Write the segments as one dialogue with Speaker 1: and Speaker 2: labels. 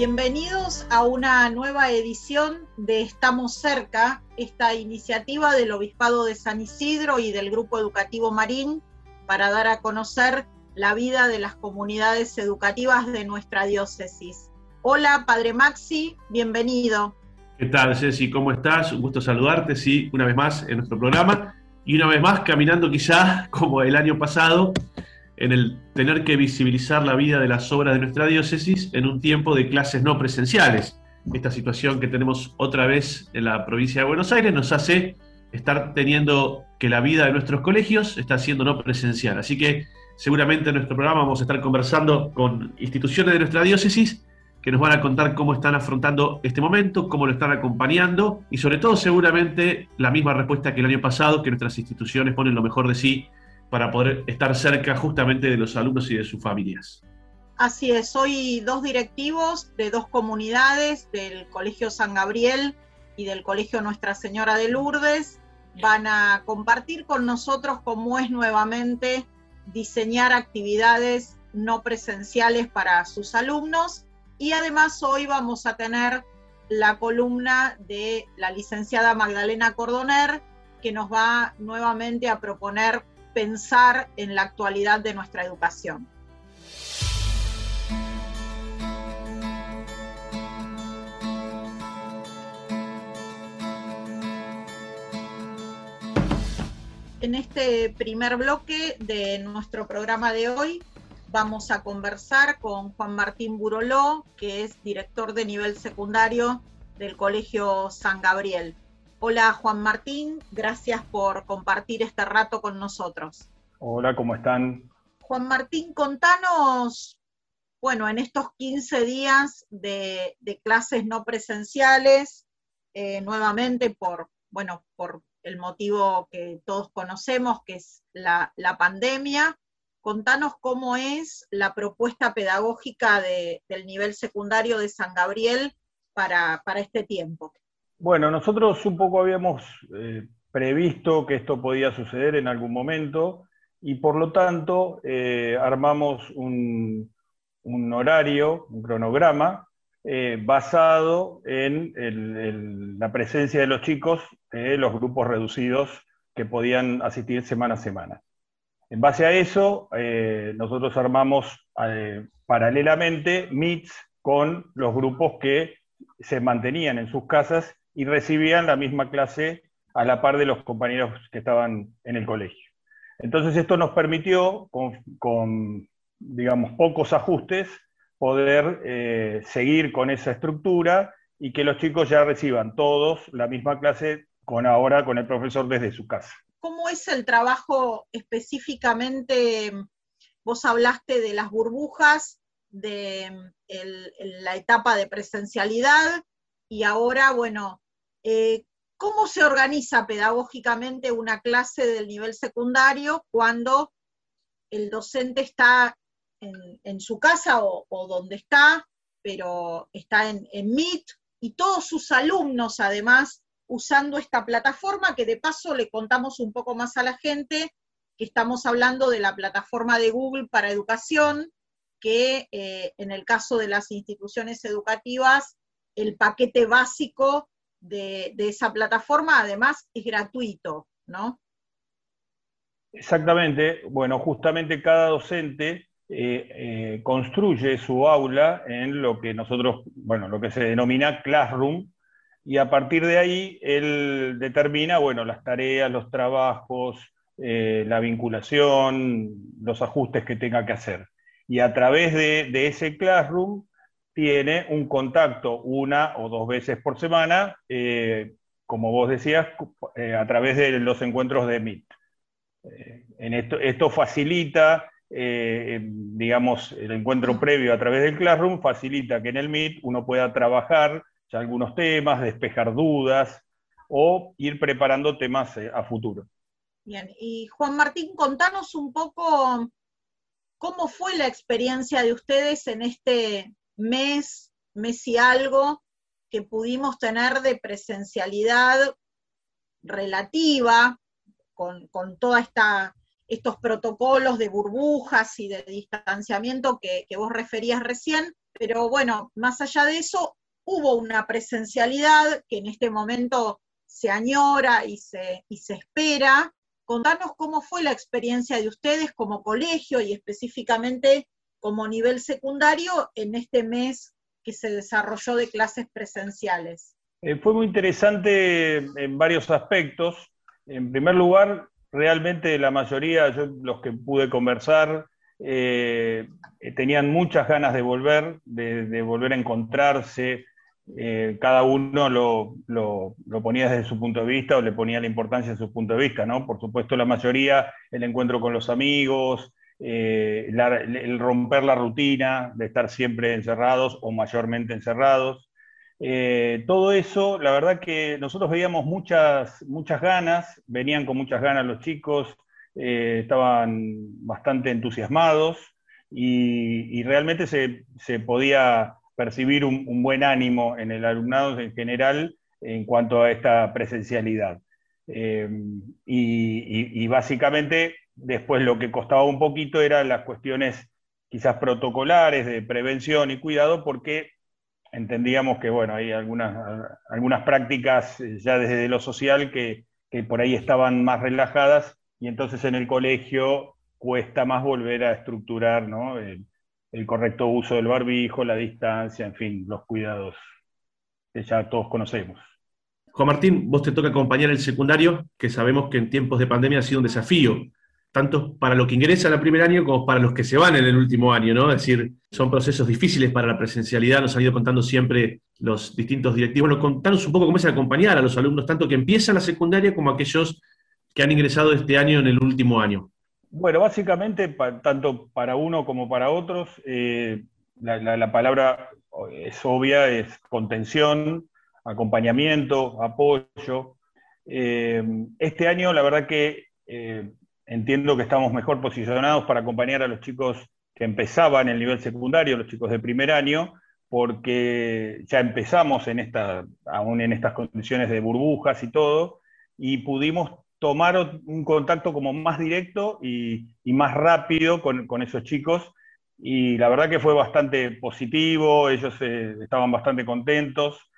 Speaker 1: Bienvenidos a una nueva edición de Estamos cerca, esta iniciativa del Obispado de San Isidro y del Grupo Educativo Marín para dar a conocer la vida de las comunidades educativas de nuestra diócesis. Hola, Padre Maxi, bienvenido.
Speaker 2: ¿Qué tal, Ceci? ¿Cómo estás? Un gusto saludarte, sí, una vez más en nuestro programa y una vez más caminando quizá como el año pasado en el tener que visibilizar la vida de las obras de nuestra diócesis en un tiempo de clases no presenciales. Esta situación que tenemos otra vez en la provincia de Buenos Aires nos hace estar teniendo que la vida de nuestros colegios está siendo no presencial. Así que seguramente en nuestro programa vamos a estar conversando con instituciones de nuestra diócesis que nos van a contar cómo están afrontando este momento, cómo lo están acompañando y sobre todo seguramente la misma respuesta que el año pasado, que nuestras instituciones ponen lo mejor de sí para poder estar cerca justamente de los alumnos y de sus familias.
Speaker 1: Así es, soy dos directivos de dos comunidades, del Colegio San Gabriel y del Colegio Nuestra Señora de Lourdes. Van a compartir con nosotros cómo es nuevamente diseñar actividades no presenciales para sus alumnos y además hoy vamos a tener la columna de la licenciada Magdalena Cordoner que nos va nuevamente a proponer pensar en la actualidad de nuestra educación. En este primer bloque de nuestro programa de hoy vamos a conversar con Juan Martín Buroló, que es director de nivel secundario del Colegio San Gabriel. Hola Juan Martín, gracias por compartir este rato con nosotros.
Speaker 3: Hola, ¿cómo están?
Speaker 1: Juan Martín, contanos, bueno, en estos 15 días de, clases no presenciales, eh, nuevamente por, bueno, por el motivo que todos conocemos, que es la, pandemia, contanos cómo es la propuesta pedagógica del nivel secundario de San Gabriel para este tiempo.
Speaker 3: Bueno, nosotros un poco habíamos eh, previsto que esto podía suceder en algún momento y por lo tanto eh, armamos un, horario, un cronograma eh, basado en la presencia de los chicos, los grupos reducidos que podían asistir semana a semana. En base a eso, nosotros armamos paralelamente meets con los grupos que se mantenían en sus casas y recibían la misma clase a la par de los compañeros que estaban en el colegio. Entonces esto nos permitió, con, digamos, pocos ajustes, poder eh, seguir con esa estructura y que los chicos ya reciban todos la misma clase con ahora con el profesor desde su casa.
Speaker 1: ¿Cómo es el trabajo específicamente? Vos hablaste de las burbujas, de la etapa de presencialidad, y ahora, bueno, eh, ¿cómo se organiza pedagógicamente una clase del nivel secundario cuando el docente está en, su casa o, donde está, pero está en, en Meet y todos sus alumnos además usando esta plataforma que de paso le contamos un poco más a la gente que estamos hablando de la plataforma de Google para educación, que eh, en el caso de las instituciones educativas el paquete básico de, esa plataforma, además, es gratuito, ¿no?
Speaker 3: Exactamente. Bueno, justamente cada docente eh, eh, construye su aula en lo que nosotros, bueno, lo que se denomina classroom, y a partir de ahí él determina, bueno, las tareas, los trabajos, eh, la vinculación, los ajustes que tenga que hacer. Y a través de, de ese classroom tiene un contacto una o dos veces por semana, eh, como vos decías, eh, a través de los encuentros de Meet. Eh, en esto, esto facilita, digamos, el encuentro previo a través del Classroom, facilita que en el Meet uno pueda trabajar ya algunos temas, despejar dudas o ir preparando temas a futuro.
Speaker 1: Bien, y Juan Martín, contanos un poco cómo fue la experiencia de ustedes en este mes, mes y algo que pudimos tener de presencialidad relativa con, con todos estos protocolos de burbujas y de distanciamiento que, vos referías recién, pero bueno, más allá de eso, hubo una presencialidad que en este momento se añora y se, y se espera. Contanos cómo fue la experiencia de ustedes como colegio y específicamente como nivel secundario en este mes que se desarrolló de clases presenciales.
Speaker 3: Eh, fue muy interesante en varios aspectos. En primer lugar, realmente la mayoría, yo los que pude conversar, eh, tenían muchas ganas de volver, de, volver a encontrarse. Eh, cada uno lo, ponía desde su punto de vista o le ponía la importancia de su punto de vista, ¿no? Por supuesto, la mayoría, el encuentro con los amigos, el romper la rutina de estar siempre encerrados o mayormente encerrados. Eh, todo eso, la verdad que nosotros veíamos muchas, muchas ganas, venían con muchas ganas los chicos, eh, estaban bastante entusiasmados y, realmente se, podía percibir un, buen ánimo en el alumnado en general en cuanto a esta presencialidad. Eh, y básicamente después lo que costaba un poquito eran las cuestiones quizás protocolares de prevención y cuidado, porque entendíamos que, bueno, hay algunas, algunas prácticas eh, ya desde lo social que, por ahí estaban más relajadas y entonces en el colegio cuesta más volver a estructurar el, correcto uso del barbijo, la distancia, en fin, los cuidados que ya todos conocemos.
Speaker 2: Juan Martín, vos te toca acompañar el secundario, que sabemos que en tiempos de pandemia ha sido un desafío tanto para los que ingresan al primer año como para los que se van en el último año, ¿no? Es decir, son procesos difíciles para la presencialidad, nos han ido contando siempre los distintos directivos. Bueno, contanos un poco cómo es acompañar a los alumnos, tanto que empiezan la secundaria como aquellos que han ingresado este año en el último año.
Speaker 3: Bueno, básicamente, tanto para uno como para otros, eh, la, palabra es obvia, es contención, acompañamiento, apoyo. Eh, este año, la verdad que eh, entiendo que estamos mejor posicionados para acompañar a los chicos que empezaban el nivel secundario, los chicos de primer año, porque ya empezamos en esta, aún en estas condiciones de burbujas y todo, y pudimos tomar un contacto como más directo y, más rápido con, esos chicos, y la verdad que fue bastante positivo, ellos eh, estaban bastante contentos,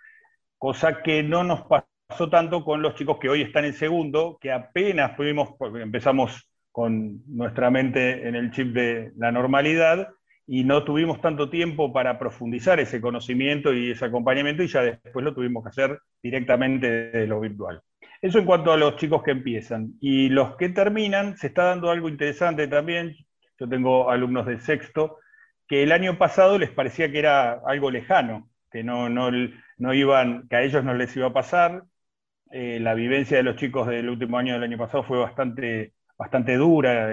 Speaker 3: cosa que no nos pasó pasó tanto con los chicos que hoy están en segundo, que apenas pudimos, empezamos con nuestra mente en el chip de la normalidad y no tuvimos tanto tiempo para profundizar ese conocimiento y ese acompañamiento y ya después lo tuvimos que hacer directamente de lo virtual. Eso en cuanto a los chicos que empiezan. Y los que terminan, se está dando algo interesante también. Yo tengo alumnos de sexto que el año pasado les parecía que era algo lejano, que no, no, no iban, que a ellos no les iba a pasar, eh, la vivencia de los chicos del último año del año pasado fue bastante, bastante dura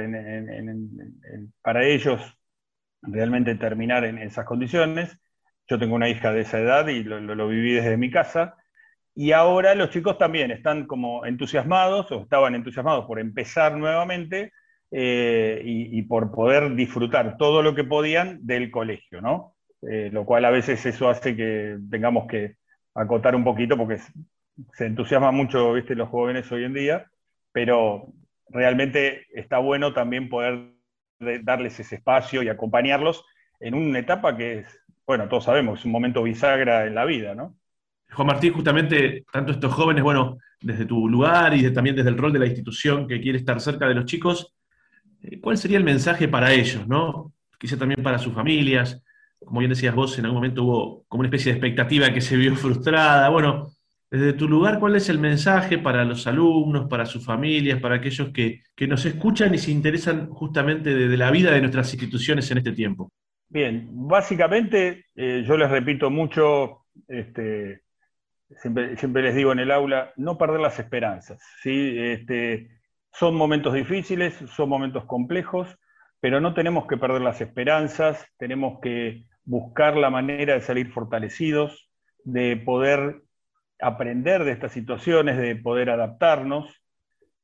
Speaker 3: para ellos realmente terminar en esas condiciones. Yo tengo una hija de esa edad y lo, viví desde mi casa. Y ahora los chicos también están como entusiasmados o estaban entusiasmados por empezar nuevamente eh, y, por poder disfrutar todo lo que podían del colegio, ¿no? Eh, lo cual a veces eso hace que tengamos que acotar un poquito porque se entusiasma mucho, viste, los jóvenes hoy en día, pero realmente está bueno también poder darles ese espacio y acompañarlos en una etapa que es, bueno, todos sabemos, es un momento bisagra en la vida, ¿no?
Speaker 2: Juan Martín, justamente, tanto estos jóvenes, bueno, desde tu lugar y también desde el rol de la institución que quiere estar cerca de los chicos, eh, ¿cuál sería el mensaje para ellos, no? Quizá también para sus familias, como bien decías vos, en algún momento hubo como una especie de expectativa que se vio frustrada, bueno, desde tu lugar, ¿cuál es el mensaje para los alumnos, para sus familias, para aquellos que, nos escuchan y se interesan justamente de, la vida de nuestras instituciones en este tiempo?
Speaker 3: Bien, básicamente eh, yo les repito mucho, este, siempre, les digo en el aula, no perder las esperanzas. ¿sí? Este, son momentos difíciles, son momentos complejos, pero no tenemos que perder las esperanzas, tenemos que buscar la manera de salir fortalecidos, de poder aprender de estas situaciones, de poder adaptarnos.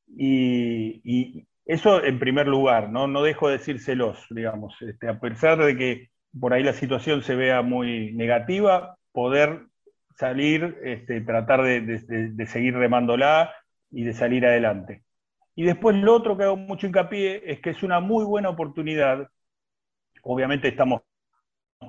Speaker 3: Y, eso en primer lugar, ¿no? No dejo de decírselos, digamos, este, a pesar de que por ahí la situación se vea muy negativa, poder salir, este, tratar de, seguir remándola y de salir adelante. Y después lo otro que hago mucho hincapié es que es una muy buena oportunidad, obviamente estamos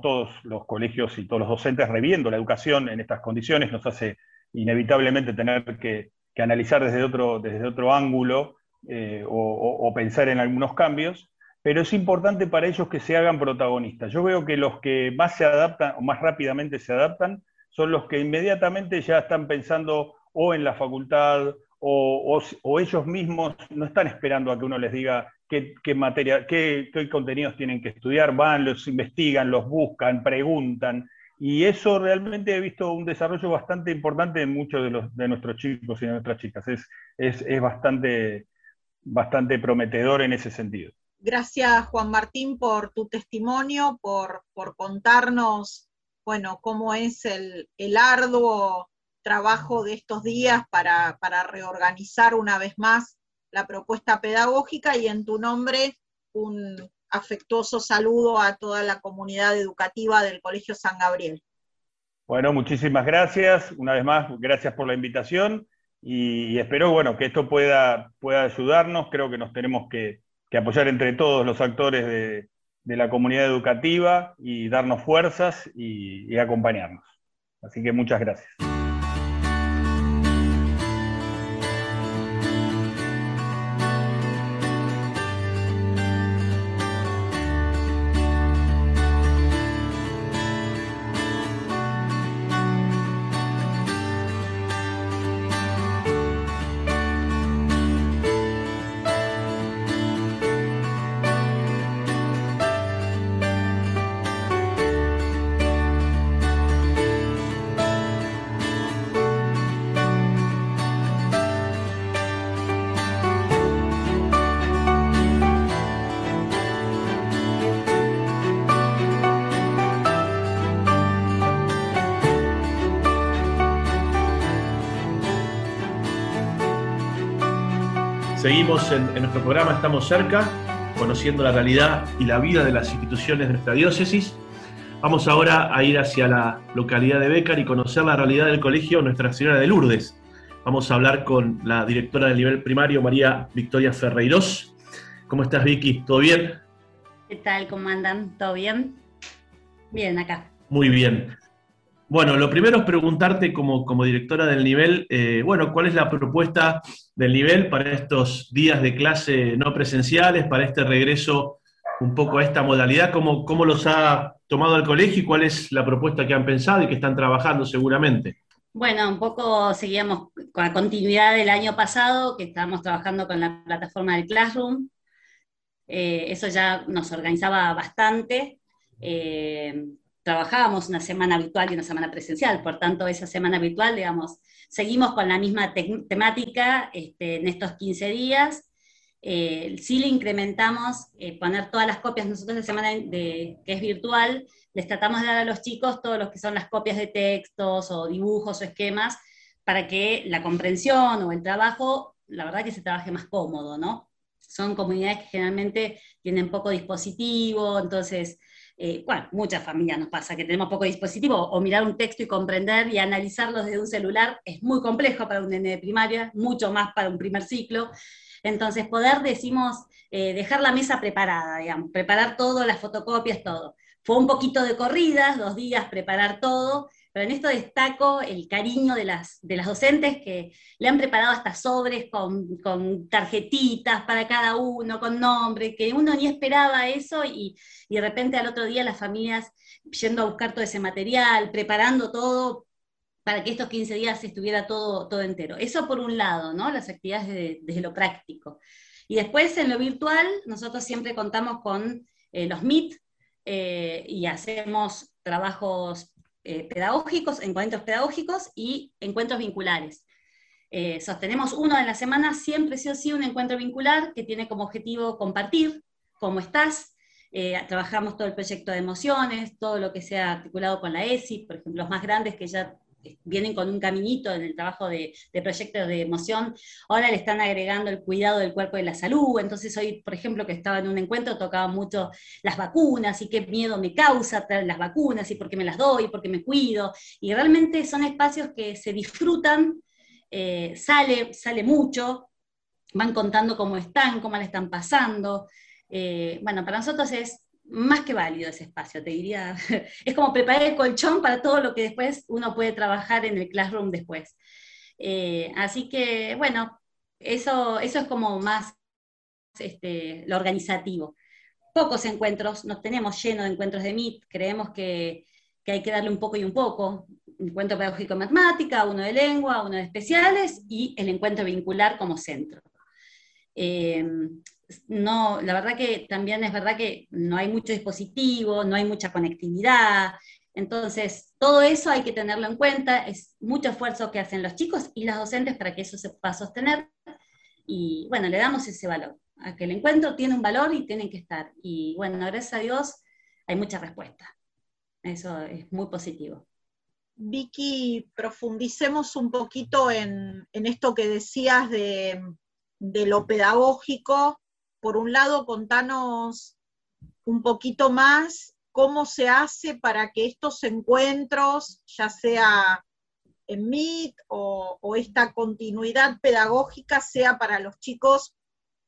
Speaker 3: todos los colegios y todos los docentes reviendo la educación en estas condiciones, nos hace inevitablemente tener que, analizar desde otro, desde otro ángulo eh, o, pensar en algunos cambios, pero es importante para ellos que se hagan protagonistas. Yo veo que los que más se adaptan o más rápidamente se adaptan son los que inmediatamente ya están pensando o en la facultad o, ellos mismos no están esperando a que uno les diga qué, materia, qué, contenidos tienen que estudiar, van, los investigan, los buscan, preguntan. Y eso realmente he visto un desarrollo bastante importante en muchos de, los, de nuestros chicos y de nuestras chicas. Es, es, bastante, bastante prometedor en ese sentido.
Speaker 1: Gracias, Juan Martín, por tu testimonio, por, por contarnos, bueno, cómo es el, el arduo trabajo de estos días para, reorganizar una vez más la propuesta pedagógica y en tu nombre un afectuoso saludo a toda la comunidad educativa del Colegio San Gabriel.
Speaker 3: Bueno, muchísimas gracias. Una vez más, gracias por la invitación y, espero bueno, que esto pueda, pueda ayudarnos. Creo que nos tenemos que, apoyar entre todos los actores de, la comunidad educativa y darnos fuerzas y acompañarnos. Así que muchas gracias.
Speaker 2: En, nuestro programa Estamos cerca, conociendo la realidad y la vida de las instituciones de nuestra diócesis. Vamos ahora a ir hacia la localidad de Bécar y conocer la realidad del colegio Nuestra Señora de Lourdes. Vamos a hablar con la directora del nivel primario, María Victoria Ferreiros. ¿Cómo estás, Vicky? ¿Todo bien?
Speaker 4: ¿Qué tal? ¿Cómo andan? ¿Todo bien? Bien, acá.
Speaker 2: Muy bien. Bueno, lo primero es preguntarte como, como directora del nivel, eh, bueno, ¿cuál es la propuesta del nivel para estos días de clase no presenciales, para este regreso un poco a esta modalidad? ¿Cómo, cómo los ha tomado el colegio y cuál es la propuesta que han pensado y que están trabajando seguramente?
Speaker 4: Bueno, un poco seguíamos con la continuidad del año pasado, que estábamos trabajando con la plataforma del Classroom. Eh, eso ya nos organizaba bastante. Eh, trabajábamos una semana virtual y una semana presencial, por tanto esa semana virtual, digamos, seguimos con la misma temática este, en estos 15 días. Eh, sí le incrementamos eh, poner todas las copias, nosotros la semana de, que es virtual, les tratamos de dar a los chicos todos los que son las copias de textos o dibujos o esquemas para que la comprensión o el trabajo, la verdad que se trabaje más cómodo, ¿no? Son comunidades que generalmente tienen poco dispositivo, entonces eh, bueno, muchas familias nos pasa que tenemos poco dispositivo, o mirar un texto y comprender y analizarlo desde un celular es muy complejo para un nene de primaria, mucho más para un primer ciclo. Entonces, poder, decimos, eh, dejar la mesa preparada, digamos, preparar todo, las fotocopias, todo. Fue un poquito de corridas, dos días preparar todo, pero en esto destaco el cariño de las, de las docentes que le han preparado hasta sobres con, con tarjetitas para cada uno, con nombre, que uno ni esperaba eso y, y de repente al otro día las familias yendo a buscar todo ese material, preparando todo para que estos 15 días estuviera todo, todo entero. Eso por un lado, ¿no? Las actividades desde, lo práctico. Y después en lo virtual, nosotros siempre contamos con eh, los Meet eh, y hacemos trabajos eh, pedagógicos, encuentros pedagógicos y encuentros vinculares. Eh, sostenemos uno de la semana, siempre sí o sí un encuentro vincular que tiene como objetivo compartir cómo estás. Trabajamos todo el proyecto de emociones, todo lo que sea articulado con la ESI, por ejemplo, los más grandes que ya vienen con un caminito en el trabajo de, proyectos de emoción, ahora le están agregando el cuidado del cuerpo y la salud, entonces hoy, por ejemplo, que estaba en un encuentro, tocaba mucho las vacunas y qué miedo me causa las vacunas y por qué me las doy, por qué me cuido, y realmente son espacios que se disfrutan, eh, sale, sale mucho, van contando cómo están, cómo le están pasando, eh, bueno, para nosotros es más que válido ese espacio, te diría. Es como preparar el colchón para todo lo que después uno puede trabajar en el classroom después. Eh, así que, bueno, eso, eso es como más este, lo organizativo. Pocos encuentros, nos tenemos lleno de encuentros de MIT, creemos que, hay que darle un poco y un poco. Encuentro pedagógico matemática, uno de lengua, uno de especiales y el encuentro vincular como centro. Eh, no, la verdad que también es verdad que no hay mucho dispositivo, no hay mucha conectividad, entonces todo eso hay que tenerlo en cuenta, es mucho esfuerzo que hacen los chicos y las docentes para que eso se pueda sostener, y bueno, le damos ese valor, a que el encuentro tiene un valor y tienen que estar, y bueno, gracias a Dios hay mucha respuesta, eso es muy positivo.
Speaker 1: Vicky, profundicemos un poquito en, esto que decías de, de lo pedagógico por un lado, contanos un poquito más cómo se hace para que estos encuentros, ya sea en MIT o, esta continuidad pedagógica, sea para los chicos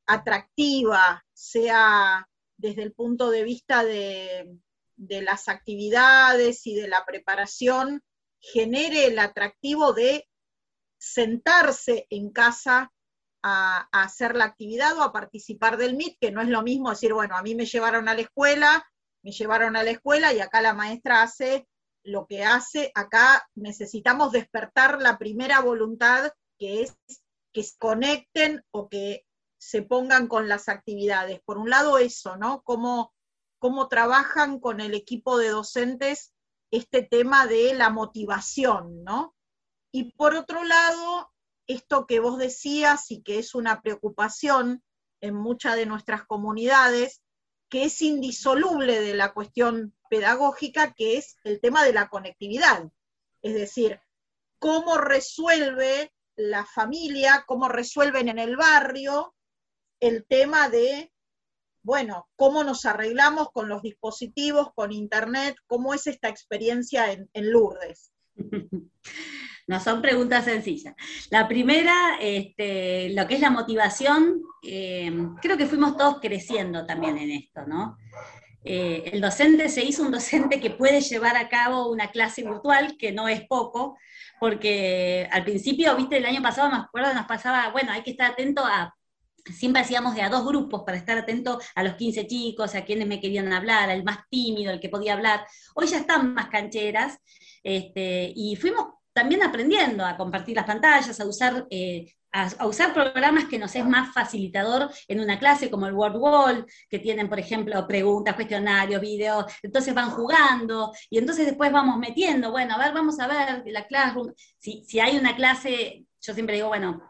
Speaker 1: atractiva, sea desde el punto de vista de, de las actividades y de la preparación, genere el atractivo de sentarse en casa a, hacer la actividad o a participar del MIT, que no es lo mismo decir, bueno, a mí me llevaron a la escuela, me llevaron a la escuela y acá la maestra hace lo que hace, acá necesitamos despertar la primera voluntad que es que se conecten o que se pongan con las actividades. Por un lado eso, ¿no? Cómo, cómo trabajan con el equipo de docentes este tema de la motivación, ¿no? Y por otro lado, esto que vos decías y que es una preocupación en muchas de nuestras comunidades, que es indisoluble de la cuestión pedagógica, que es el tema de la conectividad. Es decir, cómo resuelve la familia, cómo resuelven en el barrio el tema de, bueno, cómo nos arreglamos con los dispositivos, con Internet, cómo es esta experiencia en, en Lourdes.
Speaker 4: No son preguntas sencillas. La primera, este, lo que es la motivación, eh, creo que fuimos todos creciendo también en esto, ¿no? Eh, el docente se hizo un docente que puede llevar a cabo una clase virtual, que no es poco, porque al principio, viste, el año pasado, me acuerdo, nos pasaba, bueno, hay que estar atento a siempre hacíamos de a dos grupos para estar atento a los 15 chicos, a quienes me querían hablar, al más tímido, el que podía hablar. Hoy ya están más cancheras este, y fuimos también aprendiendo a compartir las pantallas, a usar, eh, a, usar programas que nos es más facilitador en una clase, como el Word Wall, que tienen, por ejemplo, preguntas, cuestionarios, videos, entonces van jugando, y entonces después vamos metiendo, bueno, a ver, vamos a ver la Classroom, si, si hay una clase, yo siempre digo, bueno,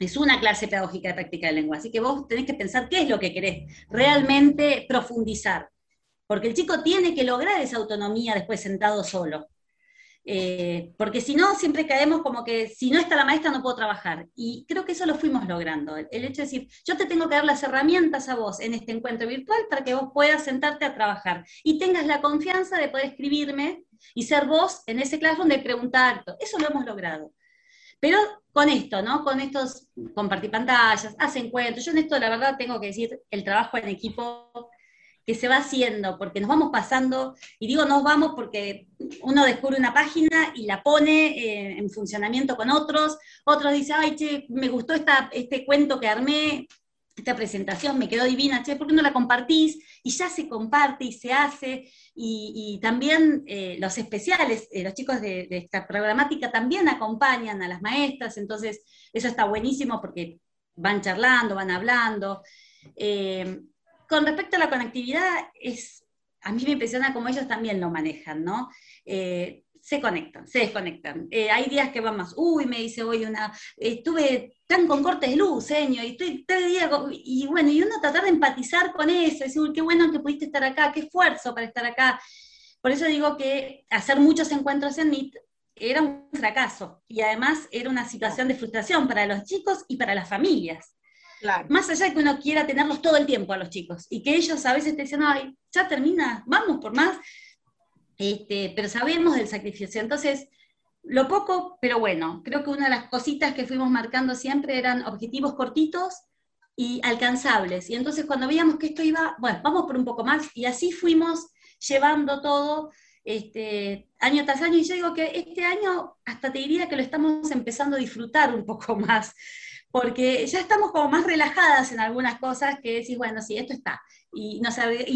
Speaker 4: es una clase pedagógica de práctica de lengua, así que vos tenés que pensar qué es lo que querés realmente profundizar, porque el chico tiene que lograr esa autonomía después sentado solo. Eh, porque si no, siempre caemos como que si no está la maestra no puedo trabajar. Y creo que eso lo fuimos logrando. El, hecho de decir, yo te tengo que dar las herramientas a vos en este encuentro virtual para que vos puedas sentarte a trabajar y tengas la confianza de poder escribirme y ser vos en ese classroom de preguntar. Eso lo hemos logrado. Pero con esto, ¿no? Con estos, compartir pantallas, hace encuentros. Yo en esto, la verdad, tengo que decir, el trabajo en equipo que se va haciendo, porque nos vamos pasando, y digo nos vamos porque uno descubre una página y la pone eh, en funcionamiento con otros, otros dicen, ay, che, me gustó este cuento que armé, esta presentación me quedó divina, che, ¿por qué no la compartís? Y ya se comparte y se hace, y, también eh, los especiales, eh, los chicos de, esta programática también acompañan a las maestras, entonces eso está buenísimo porque van charlando, van hablando con respecto a la conectividad, es, a mí me impresiona cómo ellos también lo manejan, ¿no? Eh, se conectan, se desconectan. Eh, hay días que van más, uy, me dice hoy una, estuve tan con cortes de luz, señor, y estoy tres días, y bueno, y uno tratar de empatizar con eso, decir, uy, qué bueno que pudiste estar acá, qué esfuerzo para estar acá. Por eso digo que hacer muchos encuentros en Meet era un fracaso, y además era una situación de frustración para los chicos y para las familias. Más allá de que uno quiera tenerlos todo el tiempo a los chicos y que ellos a veces te dicen, ay, ya termina, vamos por más, este, pero sabemos del sacrificio. Entonces, lo poco, pero bueno, creo que una de las cositas que fuimos marcando siempre eran objetivos cortitos, y alcanzables. Y entonces cuando veíamos que esto iba, bueno, vamos por un poco más, y así fuimos llevando todo este, año tras año, y yo digo que este año hasta te diría que lo estamos empezando a disfrutar un poco más, porque ya estamos como más relajadas en algunas cosas que decís, bueno, sí, esto está. Y,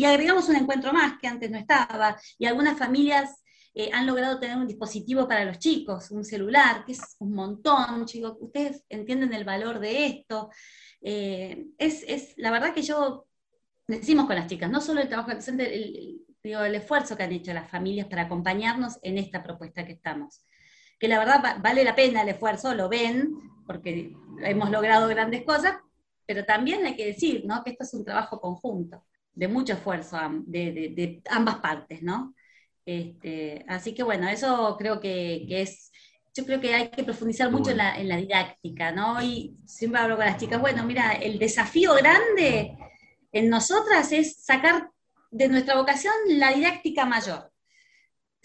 Speaker 4: agregamos un encuentro más que antes no estaba, y algunas familias eh, han logrado tener un dispositivo para los chicos, un celular, que es un montón, chicos, ustedes entienden el valor de esto. Eh, es, es, la verdad que yo, decimos con las chicas, no solo el trabajo docente, el, digo, el esfuerzo que han hecho las familias para acompañarnos en esta propuesta que estamos. Que la verdad vale la pena el esfuerzo, lo ven, porque hemos logrado grandes cosas, pero también hay que decir ¿no? que esto es un trabajo conjunto, de mucho esfuerzo de, de, ambas partes, ¿no? Este, así que bueno, eso creo que, que, es, yo creo que hay que profundizar mucho en, la, en, la, didáctica, ¿no? Y siempre hablo con las chicas, bueno, mira, el desafío grande en nosotras es sacar de nuestra vocación la didáctica mayor.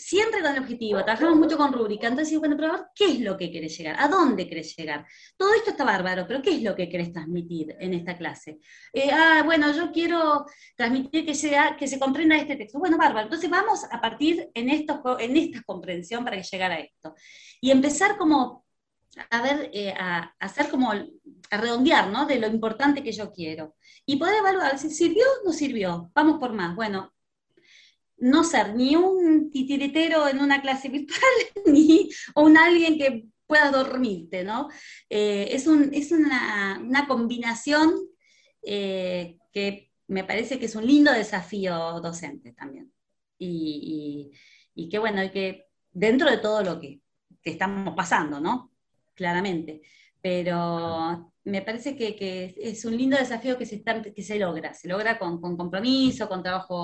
Speaker 4: Siempre con el objetivo, trabajamos mucho con rúbrica, entonces, bueno, pero ¿qué es lo que querés llegar? ¿A dónde querés llegar? Todo esto está bárbaro, pero ¿qué es lo que querés transmitir en esta clase? Eh, ah, bueno, yo quiero transmitir que, sea, que se comprenda este texto. Bueno, bárbaro, entonces vamos a partir en, esto, en esta comprensión para que llegara a esto. Y empezar como a ver, eh, a, hacer como, a redondear, ¿no? De lo importante que yo quiero. Y poder evaluar si sirvió o no sirvió. Vamos por más. Bueno, no ser ni un titiritero en una clase virtual, ni un alguien que pueda dormirte, ¿no? Eh, es, una, combinación eh, que me parece que es un lindo desafío docente también. Y, que bueno, que dentro de todo lo que, que estamos pasando, ¿no? claramente. Pero me parece que, es un lindo desafío que se, que se logra, se logra con, compromiso, con trabajo.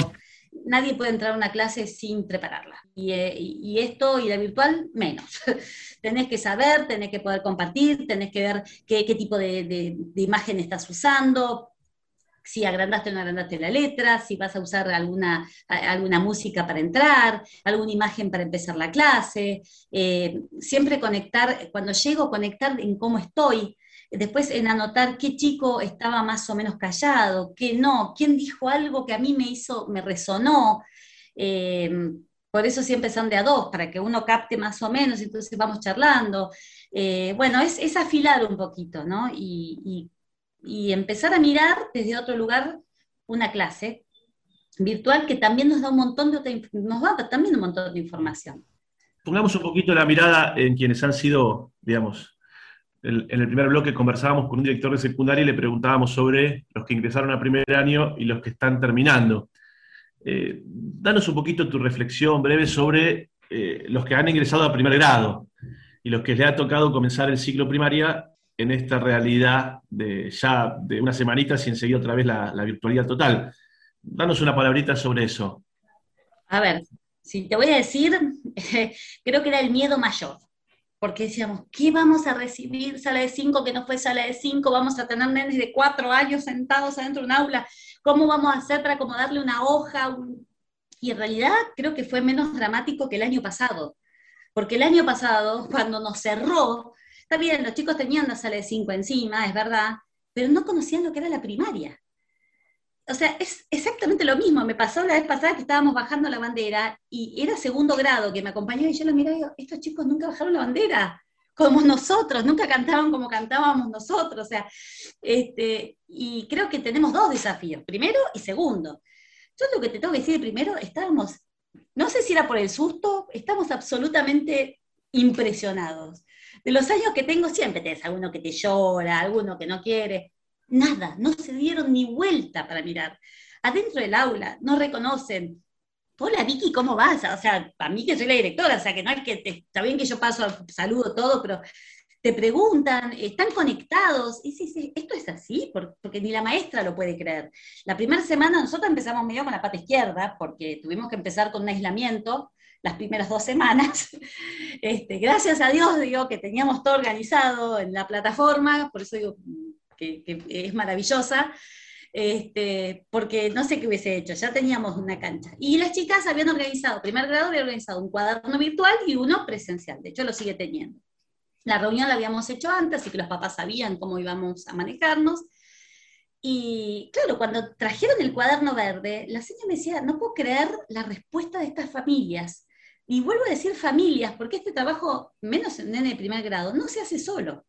Speaker 4: Nadie puede entrar a una clase sin prepararla. Y, eh, esto, y la virtual, menos. tenés que saber, tenés que poder compartir, tenés que ver qué, tipo de, imagen estás usando, si agrandaste o no agrandaste la letra, si vas a usar alguna, alguna música para entrar, alguna imagen para empezar la clase, eh, siempre conectar, cuando llego, conectar en cómo estoy, después en anotar qué chico estaba más o menos callado, qué no, quién dijo algo que a mí me hizo, me resonó. Eh, por eso siempre son de a dos, para que uno capte más o menos, entonces vamos charlando. Eh, bueno, es, es, afilar un poquito, ¿no? y y empezar a mirar desde otro lugar una clase virtual que también nos da un montón de nos da también un montón de información.
Speaker 2: Pongamos un poquito la mirada en quienes han sido, digamos, en el primer bloque conversábamos con un director de secundaria y le preguntábamos sobre los que ingresaron a primer año y los que están terminando. Eh, danos un poquito tu reflexión breve sobre eh, los que han ingresado a primer grado y los que les ha tocado comenzar el ciclo primaria en esta realidad de ya de una semanita sin seguir otra vez la, virtualidad total. Danos una palabrita sobre eso.
Speaker 4: A ver, si te voy a decir, creo que era el miedo mayor, porque decíamos, ¿qué vamos a recibir? Sala de cinco que no fue sala de cinco, vamos a tener nenes de cuatro años sentados adentro de un aula, ¿cómo vamos a hacer para acomodarle una hoja? Y en realidad creo que fue menos dramático que el año pasado, porque el año pasado, cuando nos cerró, Está bien, los chicos tenían una sala de cinco encima, es verdad, pero no conocían lo que era la primaria. O sea, es exactamente lo mismo. Me pasó la vez pasada que estábamos bajando la bandera y era segundo grado que me acompañó y yo lo miraba y digo, estos chicos nunca bajaron la bandera como nosotros, nunca cantaban como cantábamos nosotros. O sea, este, y creo que tenemos dos desafíos, primero y segundo. Yo lo que te tengo que decir primero, estábamos, no sé si era por el susto, estamos absolutamente impresionados. De los años que tengo siempre tenés alguno que te llora, alguno que no quiere. Nada, no se dieron ni vuelta para mirar. Adentro del aula no reconocen. Hola Vicky, ¿cómo vas? O sea, para mí que soy la directora, o sea, que no es que, está bien que yo paso, saludo todo, pero te preguntan, están conectados. Y sí, sí, esto es así, porque ni la maestra lo puede creer. La primera semana nosotros empezamos medio con la pata izquierda, porque tuvimos que empezar con un aislamiento las primeras dos semanas. Este, gracias a Dios, digo, que teníamos todo organizado en la plataforma, por eso digo que, es maravillosa, este, porque no sé qué hubiese hecho, ya teníamos una cancha. Y las chicas habían organizado, primer grado había organizado un cuaderno virtual y uno presencial, de hecho lo sigue teniendo. La reunión la habíamos hecho antes, así que los papás sabían cómo íbamos a manejarnos. Y claro, cuando trajeron el cuaderno verde, la señora me decía, no puedo creer la respuesta de estas familias. Y vuelvo a decir familias, porque este trabajo, menos en el primer grado, no se hace solo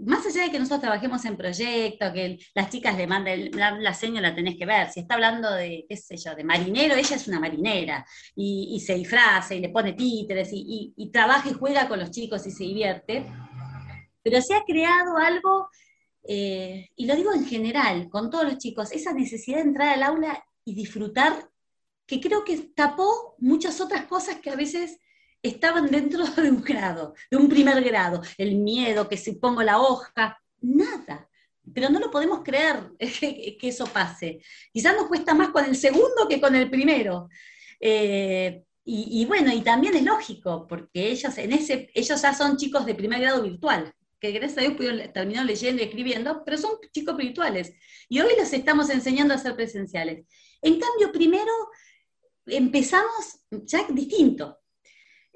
Speaker 4: más allá de que nosotros trabajemos en proyecto, que las chicas le manden, la, la la tenés que ver, si está hablando de, qué sé yo, de marinero, ella es una marinera, y, se disfraza y le pone títeres, y, trabaja y juega con los chicos y se divierte, pero se ha creado algo, eh, y lo digo en general, con todos los chicos, esa necesidad de entrar al aula y disfrutar, que creo que tapó muchas otras cosas que a veces estaban dentro de un grado, de un primer grado. El miedo, que si pongo la hoja, nada. Pero no lo podemos creer que, eso pase. Quizás nos cuesta más con el segundo que con el primero. Eh, y, bueno, y también es lógico, porque ellos, en ese, ellos ya son chicos de primer grado virtual, que gracias a Dios pudieron, terminó leyendo y escribiendo, pero son chicos virtuales. Y hoy los estamos enseñando a ser presenciales. En cambio, primero empezamos ya distinto.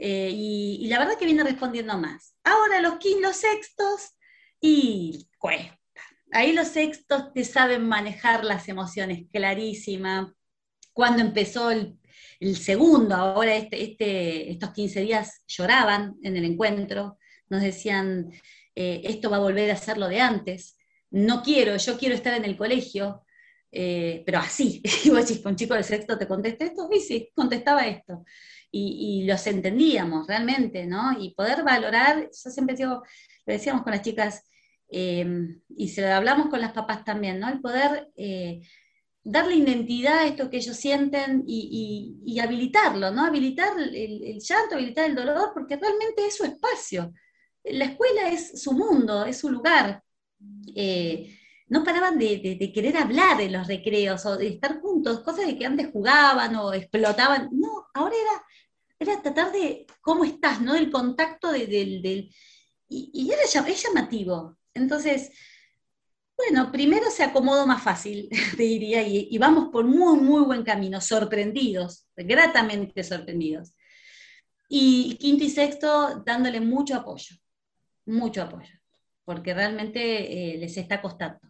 Speaker 4: Eh, y, la verdad que viene respondiendo más. Ahora los quintos, sextos, y cuesta. Ahí los sextos te saben manejar las emociones clarísima. Cuando empezó el, segundo, ahora este, este, estos 15 días lloraban en el encuentro, nos decían, eh, esto va a volver a ser lo de antes, no quiero, yo quiero estar en el colegio, eh, pero así. Y vos decís, un chico del sexto te contesta esto, y sí, contestaba esto y, los entendíamos realmente, ¿no? Y poder valorar, yo siempre digo, lo decíamos con las chicas, eh, y se lo hablamos con las papás también, ¿no? El poder eh, darle identidad a esto que ellos sienten y, habilitarlo, ¿no? Habilitar el, llanto, habilitar el dolor, porque realmente es su espacio. La escuela es su mundo, es su lugar. Eh, no paraban de, de, querer hablar en los recreos o de estar juntos, cosas de que antes jugaban o explotaban. No, ahora era era tratar de cómo estás, ¿no? El contacto de, del... Y, era, es llamativo. Entonces, bueno, primero se acomodó más fácil, te diría, y, vamos por muy, muy buen camino, sorprendidos, gratamente sorprendidos. Y quinto y sexto dándole mucho apoyo, mucho apoyo, porque realmente eh, les está costando.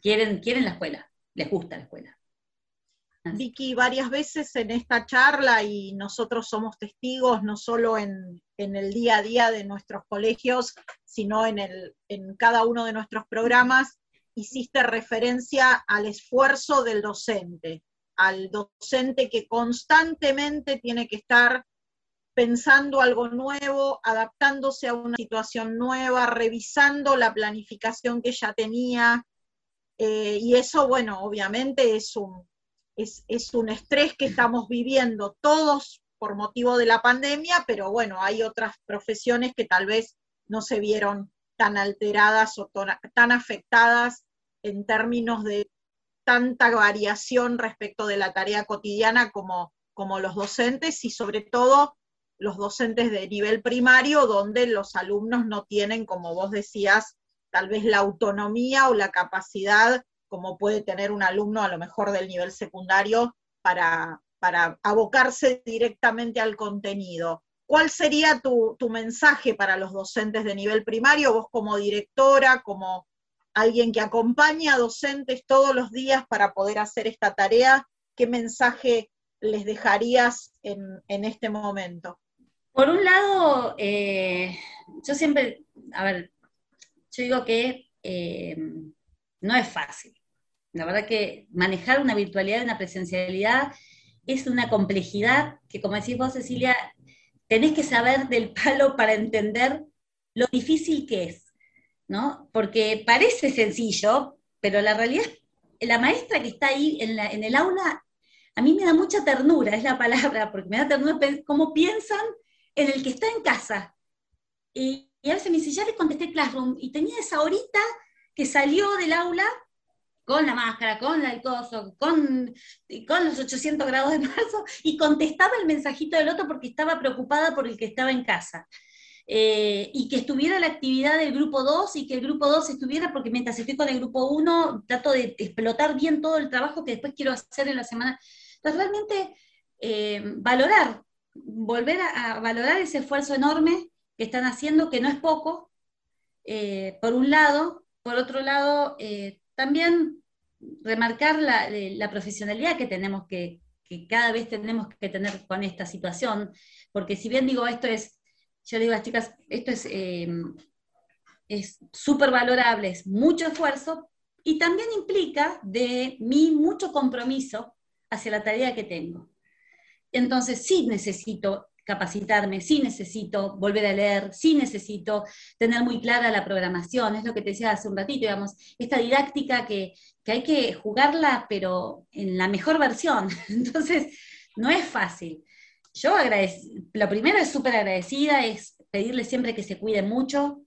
Speaker 4: Quieren, quieren la escuela, les gusta la escuela.
Speaker 1: Vicky, varias veces en esta charla, y nosotros somos testigos no solo en, el día a día de nuestros colegios, sino en, en cada uno de nuestros programas, hiciste referencia al esfuerzo del docente, al docente que constantemente tiene que estar pensando algo nuevo, adaptándose a una situación nueva, revisando la planificación que ya tenía. Eh, y eso, bueno, obviamente es un, es, un estrés que estamos viviendo todos por motivo de la pandemia, pero bueno, hay otras profesiones que tal vez no se vieron tan alteradas o tan afectadas en términos de tanta variación respecto de la tarea cotidiana como, como los docentes y sobre todo los docentes de nivel primario, donde los alumnos no tienen, como vos decías, tal vez la autonomía o la capacidad como puede tener un alumno a lo mejor del nivel secundario para, para abocarse directamente al contenido. ¿Cuál sería tu, mensaje para los docentes de nivel primario, vos como directora, como alguien que acompaña a docentes todos los días para poder hacer esta tarea? ¿Qué mensaje les dejarías en, este momento?
Speaker 4: Por un lado, eh, yo siempre, a ver, yo digo que eh, no es fácil. La verdad que manejar una virtualidad y una presencialidad es una complejidad que, como decís vos, Cecilia, tenés que saber del palo para entender lo difícil que es, ¿no? Porque parece sencillo, pero la realidad la maestra que está ahí en, el aula, a mí me da mucha ternura, es la palabra, porque me da ternura cómo piensan en el que está en casa. Y, y a veces me dice, ya le contesté Classroom, y tenía esa horita que salió del aula con la máscara, con el coso, con, con los 800 grados de marzo, y contestaba el mensajito del otro porque estaba preocupada por el que estaba en casa. Eh, y que estuviera la actividad del grupo 2 y que el grupo 2 estuviera, porque mientras estoy con el grupo 1, trato de explotar bien todo el trabajo que después quiero hacer en la semana. Entonces, realmente eh, valorar, volver a, valorar ese esfuerzo enorme que están haciendo, que no es poco, eh, por un lado, por otro lado, también remarcar la, profesionalidad que tenemos que, que cada vez tenemos que tener con esta situación, porque si bien digo esto es, yo digo a las chicas, esto es eh, es súper valorable, es mucho esfuerzo y también implica de mí mucho compromiso hacia la tarea que tengo. Entonces sí necesito capacitarme, sí necesito volver a leer, sí necesito tener muy clara la programación, es lo que te decía hace un ratito, digamos, esta didáctica que, que hay que jugarla, pero en la mejor versión. Entonces, no es fácil. Yo lo primero es súper agradecida, es pedirle siempre que se cuide mucho,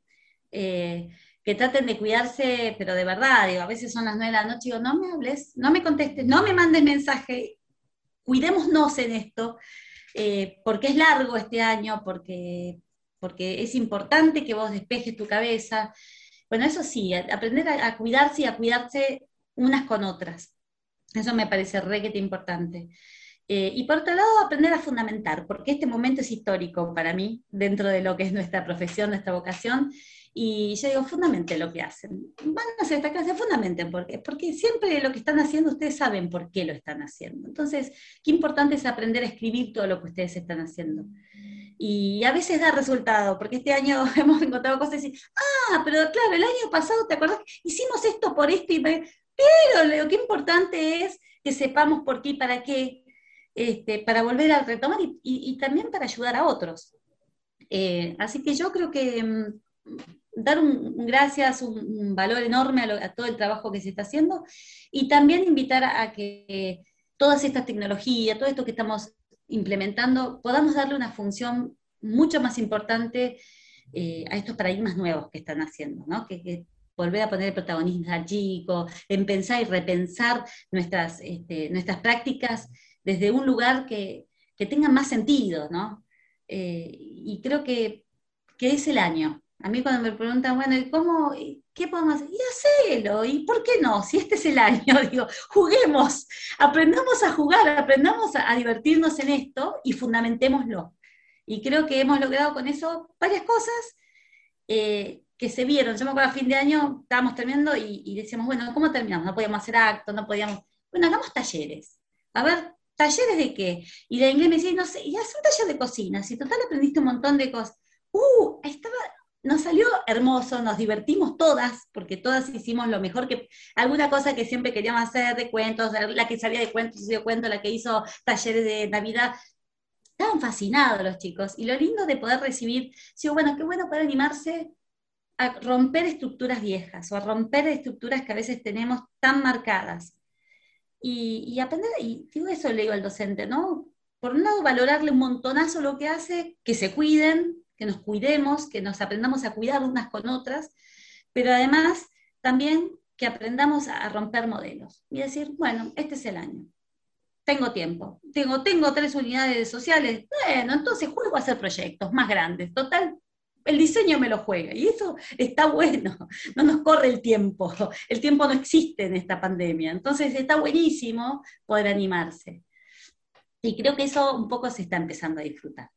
Speaker 4: eh, que traten de cuidarse, pero de verdad, digo, a veces son las nueve de la noche, digo, no me hables, no me contestes, no me mandes mensaje, cuidémonos en esto, eh, porque es largo este año, porque, porque es importante que vos despejes tu cabeza. Bueno, eso sí, aprender a, cuidarse y a cuidarse unas con otras. Eso me parece requete importante. Eh, y por otro lado, aprender a fundamentar, porque este momento es histórico para mí, dentro de lo que es nuestra profesión, nuestra vocación, y yo digo, fundamenten lo que hacen. Van a hacer esta clase, fundamenten, ¿por qué? Porque siempre lo que están haciendo, ustedes saben por qué lo están haciendo. Entonces, qué importante es aprender a escribir todo lo que ustedes están haciendo. Y a veces da resultado, porque este año hemos encontrado cosas y ah, pero claro, el año pasado, ¿te acordás? Hicimos esto por esto y Pero lo que importante es que sepamos por qué y para qué, este, para volver a retomar y, también para ayudar a otros. Eh, así que yo creo que mm, dar un, gracias, un, valor enorme a, todo el trabajo que se está haciendo y también invitar a, que todas estas tecnologías, todo esto que estamos implementando, podamos darle una función mucho más importante eh, a estos paradigmas nuevos que están haciendo, ¿no? que, volver a poner el protagonismo al chico, en pensar y repensar nuestras, este, nuestras prácticas desde un lugar que, que tenga más sentido, ¿no? Eh, y creo que, que es el año, a mí cuando me preguntan, bueno, ¿y cómo, qué podemos hacer? Y hacelo, ¿y por qué no? Si este es el año, digo, juguemos, aprendamos a jugar, aprendamos a, divertirnos en esto y fundamentémoslo. Y creo que hemos logrado con eso varias cosas eh, que se vieron. Yo me acuerdo a fin de año, estábamos terminando y, decíamos, bueno, ¿cómo terminamos? No podíamos hacer actos, no podíamos, bueno, hagamos talleres. A ver, ¿talleres de qué? Y de inglés me decía, no sé, y haz un taller de cocina, si total aprendiste un montón de cosas. Uh, estaba nos salió hermoso, nos divertimos todas, porque todas hicimos lo mejor que, alguna cosa que siempre queríamos hacer de cuentos, la que sabía de cuentos, hizo cuentos, la que hizo talleres de Navidad, estaban fascinados los chicos, y lo lindo de poder recibir, digo, bueno, qué bueno poder animarse a romper estructuras viejas, o a romper estructuras que a veces tenemos tan marcadas, y, y aprender, y digo eso le digo al docente, ¿no? Por un lado, valorarle un montonazo lo que hace, que se cuiden, que nos cuidemos, que nos aprendamos a cuidar unas con otras, pero además también que aprendamos a romper modelos y decir, bueno, este es el año. Tengo tiempo, tengo, tengo tres unidades sociales, bueno, entonces juego a hacer proyectos más grandes. Total, el diseño me lo juega y eso está bueno, no nos corre el tiempo, el tiempo no existe en esta pandemia, entonces está buenísimo poder animarse. Y creo que eso un poco se está empezando a disfrutar.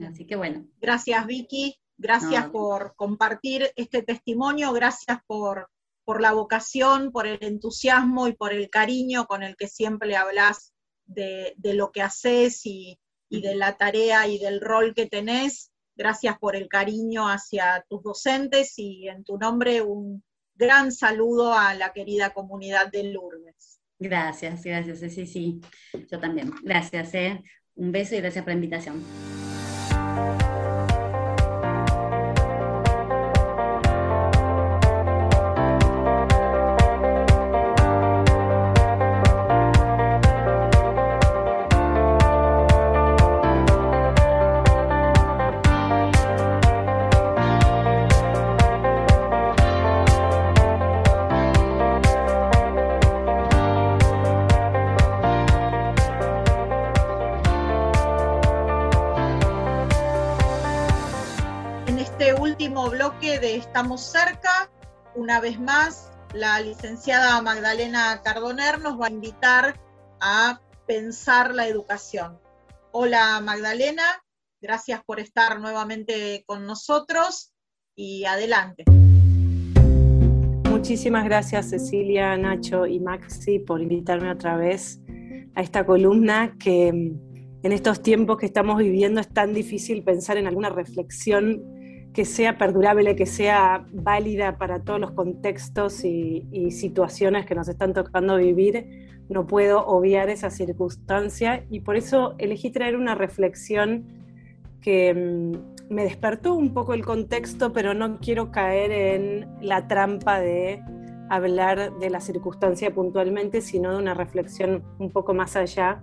Speaker 4: Así que bueno.
Speaker 1: Gracias Vicky, gracias por compartir este testimonio, gracias por, por, la vocación, por el entusiasmo y por el cariño con el que siempre hablas de, de lo que haces y, y de la tarea y del rol que tenés. Gracias por el cariño hacia tus docentes y en tu nombre un gran saludo a la querida comunidad de Lourdes.
Speaker 4: Gracias, gracias, sí, sí, yo también. Gracias, ¿eh? un beso y gracias por la invitación. Bye.
Speaker 1: Estamos cerca. Una vez más, la licenciada Magdalena Cardoner nos va a invitar a pensar la educación. Hola Magdalena, gracias por estar nuevamente con nosotros y adelante.
Speaker 5: muchísimas gracias Cecilia, Nacho y Maxi por invitarme otra vez a esta columna que en estos tiempos que estamos viviendo es tan difícil pensar en alguna reflexión que sea perdurable, que sea válida para todos los contextos y, situaciones que nos están tocando vivir, no puedo obviar esa circunstancia. Y por eso elegí traer una reflexión que mm, me despertó un poco el contexto, pero no quiero caer en la trampa de hablar de la circunstancia puntualmente, sino de una reflexión un poco más allá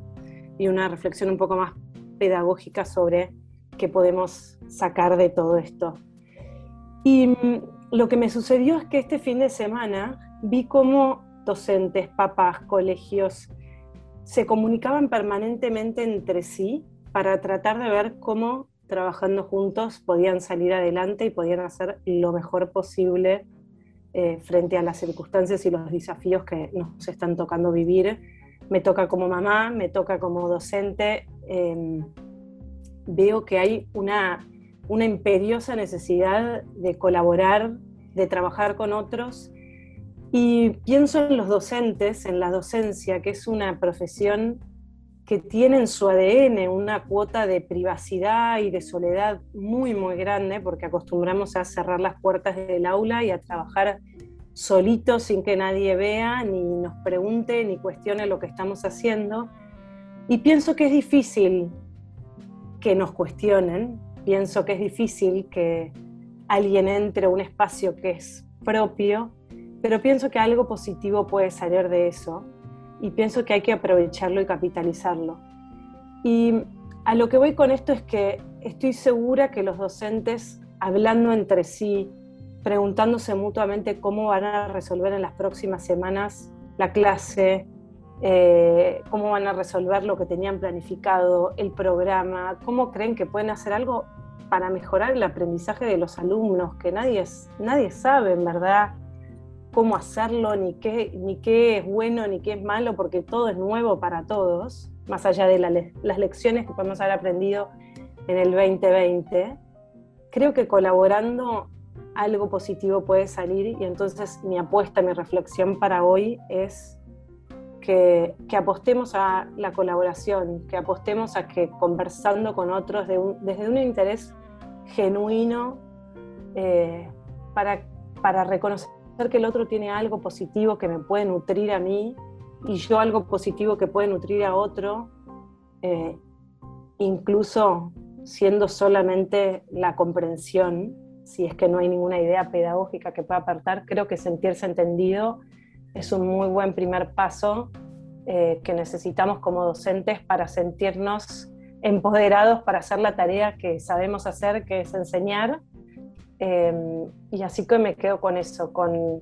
Speaker 5: y una reflexión un poco más pedagógica sobre qué podemos sacar de todo esto. Y mm, lo que me sucedió es que este fin de semana vi cómo docentes, papás, colegios se comunicaban permanentemente entre sí para tratar de ver cómo trabajando juntos podían salir adelante y podían hacer lo mejor posible eh, frente a las circunstancias y los desafíos que nos están tocando vivir. Me toca como mamá, me toca como docente. Em, veo que hay una una imperiosa necesidad de colaborar, de trabajar con otros. Y pienso en los docentes, en la docencia, que es una profesión que tiene en su ADN una cuota de privacidad y de soledad muy, muy grande, porque acostumbramos a cerrar las puertas del aula y a trabajar solitos sin que nadie vea, ni nos pregunte, ni cuestione lo que estamos haciendo. Y pienso que es difícil que nos cuestionen, pienso que es difícil que alguien entre a un espacio que es propio, pero pienso que algo positivo puede salir de eso y pienso que hay que aprovecharlo y capitalizarlo. Y a lo que voy con esto es que estoy segura que los docentes, hablando entre sí, preguntándose mutuamente cómo van a resolver en las próximas semanas la clase, eh, cómo van a resolver lo que tenían planificado, el programa, cómo creen que pueden hacer algo para mejorar el aprendizaje de los alumnos, que nadie, nadie sabe en verdad cómo hacerlo, ni qué, ni qué es bueno, ni qué es malo, porque todo es nuevo para todos, más allá de las lecciones que podemos haber aprendido en el 2020. Creo que colaborando algo positivo puede salir y entonces mi apuesta, mi reflexión para hoy es que, apostemos a la colaboración, que apostemos a que conversando con otros desde un interés genuino eh, para, para reconocer que el otro tiene algo positivo que me puede nutrir a mí y yo algo positivo que puede nutrir a otro, eh, incluso siendo solamente la comprensión, si es que no hay ninguna idea pedagógica que pueda apartar, creo que sentirse entendido es un muy buen primer paso eh, que necesitamos como docentes para sentirnos empoderados para hacer la tarea que sabemos hacer, que es enseñar. Eh, y así que me quedo con eso, con,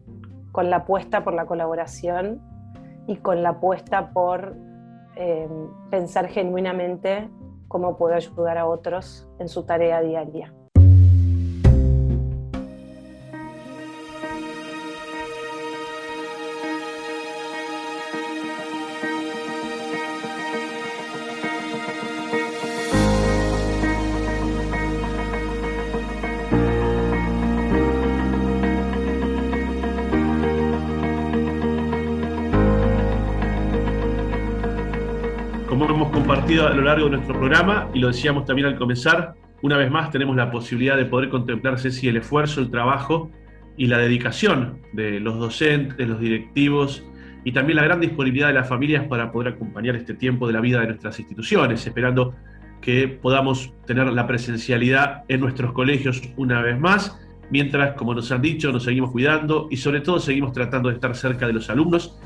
Speaker 5: con, la apuesta por la colaboración y con la apuesta por eh, pensar genuinamente cómo puedo ayudar a otros en su tarea diaria.
Speaker 2: Lo largo de nuestro programa y lo decíamos también al comenzar, una vez más tenemos la posibilidad de poder contemplar, Ceci, el esfuerzo, el trabajo y la dedicación de los docentes, los directivos y también la gran disponibilidad de las familias para poder acompañar este tiempo de la vida de nuestras instituciones, esperando que podamos tener la presencialidad en nuestros colegios una vez más, mientras, como nos han dicho, nos seguimos cuidando y sobre todo seguimos tratando de estar cerca de los alumnos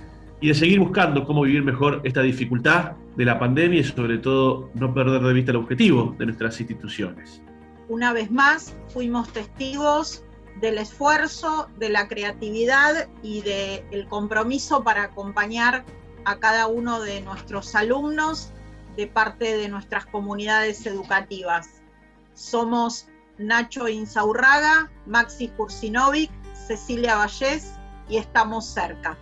Speaker 2: y de seguir buscando cómo vivir mejor esta dificultad de la pandemia y sobre todo no perder de vista el objetivo de nuestras instituciones.
Speaker 1: Una vez más, fuimos testigos del esfuerzo, de la creatividad y del compromiso para acompañar a cada uno de nuestros alumnos de parte de nuestras comunidades educativas. Somos Nacho Insaurraga, Maxi Kursinovic, Cecilia Vallés y estamos cerca.